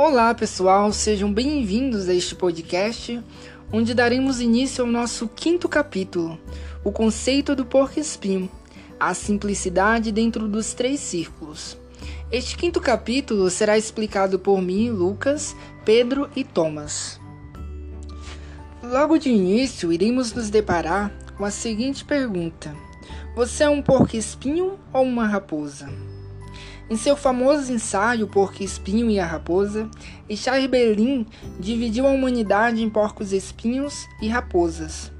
Olá pessoal, sejam bem-vindos a este podcast, onde daremos início ao nosso quinto capítulo, o conceito do porco-espinho, a simplicidade dentro dos três círculos. Este quinto capítulo será explicado por mim, Lucas, Pedro e Thomas. Logo de início, iremos nos deparar com a seguinte pergunta: Você é um porco-espinho ou uma raposa? Em seu famoso ensaio Porco-Espinho e a Raposa, Charles Berlin dividiu a humanidade em porcos-espinhos e raposas.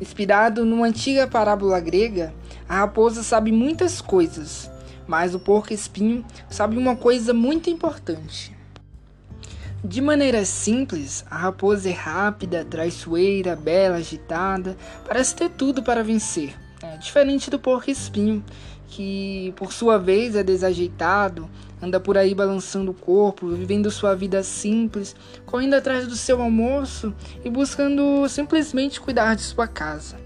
Inspirado numa antiga parábola grega, a raposa sabe muitas coisas, mas o porco-espinho sabe uma coisa muito importante. De maneira simples, a raposa é rápida, traiçoeira, bela, agitada, parece ter tudo para vencer. É diferente do porco-espinho, que por sua vez é desajeitado, anda por aí balançando o corpo, vivendo sua vida simples, correndo atrás do seu almoço e buscando simplesmente cuidar de sua casa.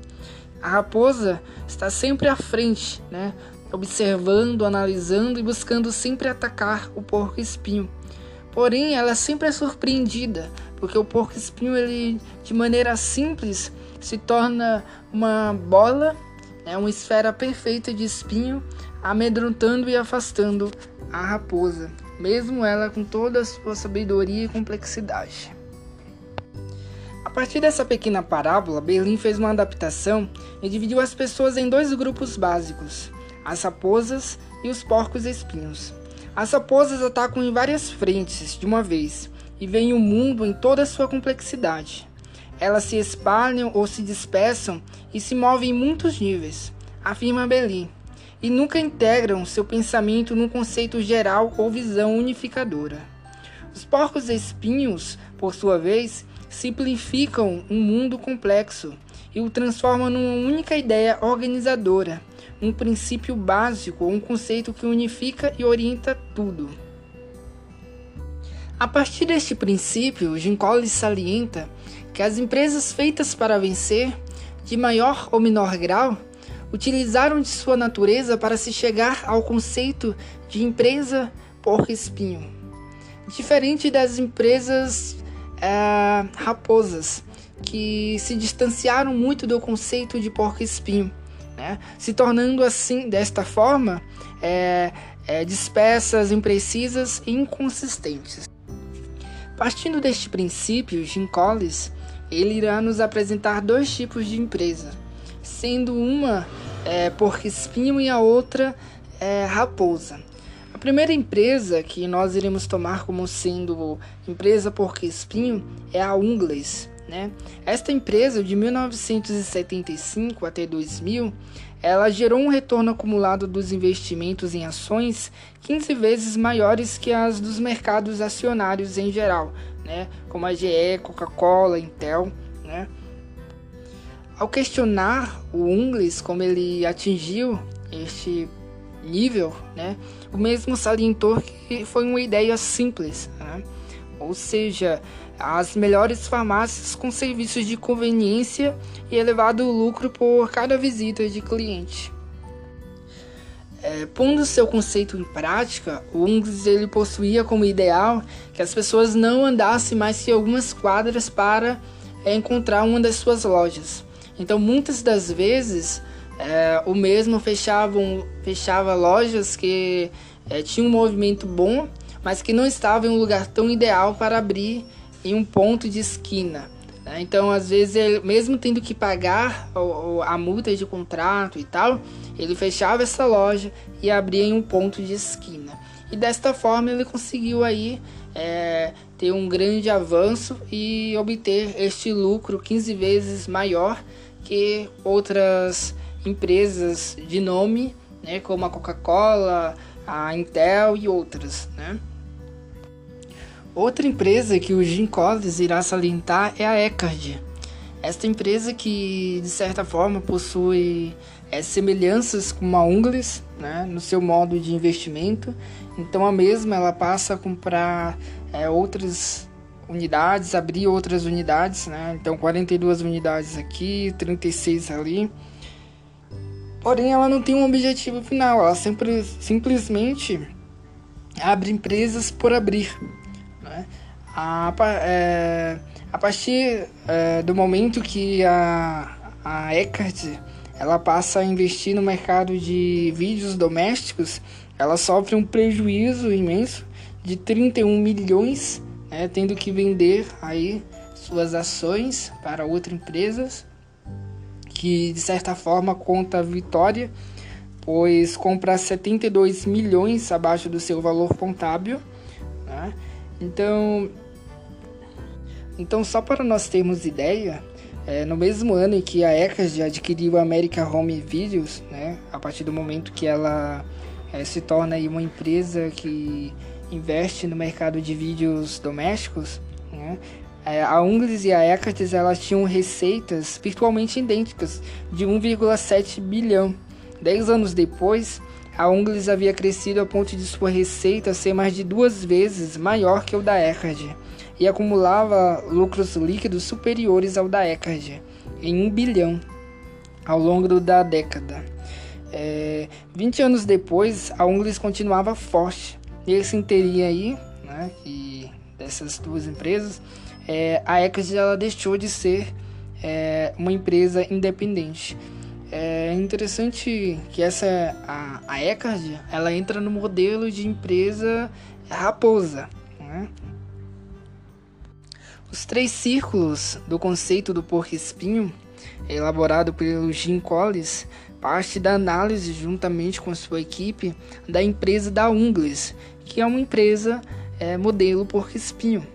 A raposa está sempre à frente, né? observando, analisando e buscando sempre atacar o porco espinho. Porém, ela sempre é surpreendida, porque o porco espinho ele de maneira simples se torna uma bola é uma esfera perfeita de espinho, amedrontando e afastando a raposa, mesmo ela com toda a sua sabedoria e complexidade. A partir dessa pequena parábola, Berlim fez uma adaptação e dividiu as pessoas em dois grupos básicos: as raposas e os porcos espinhos. As raposas atacam em várias frentes de uma vez e veem o mundo em toda a sua complexidade. Elas se espalham ou se dispersam e se movem em muitos níveis, afirma Belin, e nunca integram seu pensamento num conceito geral ou visão unificadora. Os porcos espinhos, por sua vez, simplificam um mundo complexo e o transformam numa única ideia organizadora, um princípio básico ou um conceito que unifica e orienta tudo. A partir deste princípio, Jim Collins salienta que as empresas feitas para vencer, de maior ou menor grau, utilizaram de sua natureza para se chegar ao conceito de empresa por espinho. Diferente das empresas é, raposas, que se distanciaram muito do conceito de porco-espinho, né? se tornando assim, desta forma, é, é, dispersas, imprecisas e inconsistentes. Partindo deste princípio, Jim Collins ele irá nos apresentar dois tipos de empresa, sendo uma é, porco-espinho e a outra é, raposa. A primeira empresa que nós iremos tomar como sendo empresa porco-espinho é a Ungles. Né? Esta empresa, de 1975 até 2000, ela gerou um retorno acumulado dos investimentos em ações 15 vezes maiores que as dos mercados acionários em geral, né? como a GE, Coca-Cola, Intel. Né? Ao questionar o Ingles como ele atingiu este nível, né? o mesmo salientou que foi uma ideia simples, né? ou seja, as melhores farmácias com serviços de conveniência e elevado lucro por cada visita de cliente. É, pondo seu conceito em prática, o Ungles ele possuía como ideal que as pessoas não andassem mais que algumas quadras para é, encontrar uma das suas lojas. Então, muitas das vezes, é, o mesmo fechavam, fechava lojas que é, tinham um movimento bom, mas que não estavam em um lugar tão ideal para abrir em um ponto de esquina. Né? Então, às vezes, ele, mesmo tendo que pagar a multa de contrato e tal, ele fechava essa loja e abria em um ponto de esquina. E desta forma ele conseguiu aí é, ter um grande avanço e obter este lucro 15 vezes maior que outras empresas de nome, né, como a Coca-Cola, a Intel e outras, né? Outra empresa que o Jim Collins irá salientar é a Ecard. Esta empresa que, de certa forma, possui é, semelhanças com a Ungles né, no seu modo de investimento. Então, a mesma ela passa a comprar é, outras unidades, abrir outras unidades. Né? Então, 42 unidades aqui, 36 ali. Porém, ela não tem um objetivo final, ela sempre, simplesmente abre empresas por abrir. Né? A, é, a partir é, do momento que a, a Eckert ela passa a investir no mercado de vídeos domésticos, ela sofre um prejuízo imenso de 31 milhões, né, tendo que vender aí suas ações para outras empresas, que de certa forma conta a vitória, pois compra 72 milhões abaixo do seu valor contábil. Então, então, só para nós termos ideia, é, no mesmo ano em que a Ecas adquiriu a America Home Videos, né, a partir do momento que ela é, se torna uma empresa que investe no mercado de vídeos domésticos, né, é, a Unglis e a Ecartes elas tinham receitas virtualmente idênticas de 1,7 bilhão. Dez anos depois, a Unglis havia crescido a ponto de sua receita ser mais de duas vezes maior que o da Ecard e acumulava lucros líquidos superiores ao da Ecard, em um bilhão, ao longo da década. É, 20 anos depois, a Unglis continuava forte. E esse teria aí, né, que dessas duas empresas, é, a Ecard ela deixou de ser é, uma empresa independente. É interessante que essa a, a Ecard, ela entra no modelo de empresa raposa, né? Os três círculos do conceito do porco-espinho, elaborado pelo Jim Collins, parte da análise, juntamente com sua equipe, da empresa da Ungles, que é uma empresa é, modelo porco-espinho.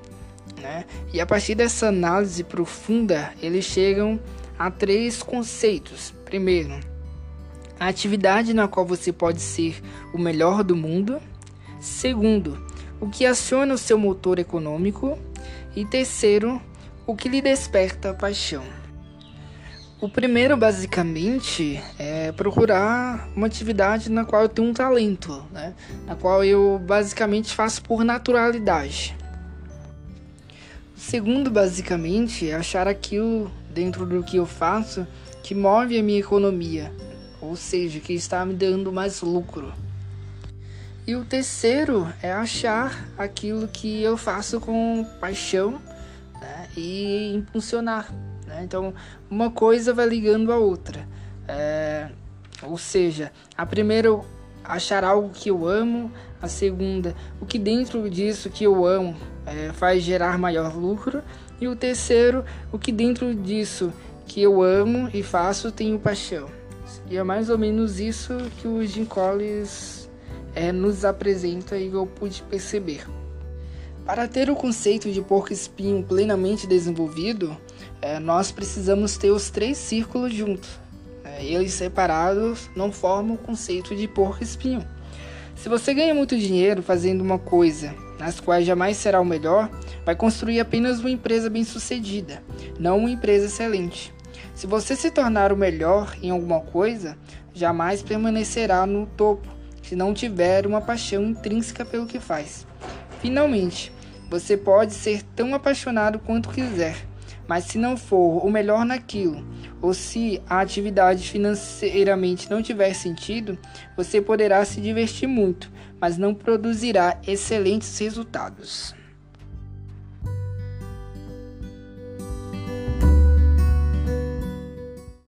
Né? E a partir dessa análise profunda, eles chegam a três conceitos. Primeiro, a atividade na qual você pode ser o melhor do mundo. Segundo, o que aciona o seu motor econômico. E terceiro, o que lhe desperta paixão. O primeiro, basicamente, é procurar uma atividade na qual eu tenho um talento, né? na qual eu basicamente faço por naturalidade. O segundo, basicamente, é achar aquilo dentro do que eu faço que move a minha economia, ou seja, que está me dando mais lucro. E o terceiro é achar aquilo que eu faço com paixão né, e impulsionar. Né? Então, uma coisa vai ligando a outra. É, ou seja, a primeira achar algo que eu amo, a segunda, o que dentro disso que eu amo é, faz gerar maior lucro, e o terceiro, o que dentro disso que eu amo e faço tenho paixão. E é mais ou menos isso que o Jim Collins é, nos apresenta e eu pude perceber. Para ter o conceito de porco-espinho plenamente desenvolvido, é, nós precisamos ter os três círculos juntos. É, eles separados não formam o conceito de porco-espinho. Se você ganha muito dinheiro fazendo uma coisa nas quais jamais será o melhor, vai construir apenas uma empresa bem-sucedida, não uma empresa excelente. Se você se tornar o melhor em alguma coisa, jamais permanecerá no topo se não tiver uma paixão intrínseca pelo que faz. Finalmente, você pode ser tão apaixonado quanto quiser, mas se não for o melhor naquilo, ou se a atividade financeiramente não tiver sentido, você poderá se divertir muito, mas não produzirá excelentes resultados.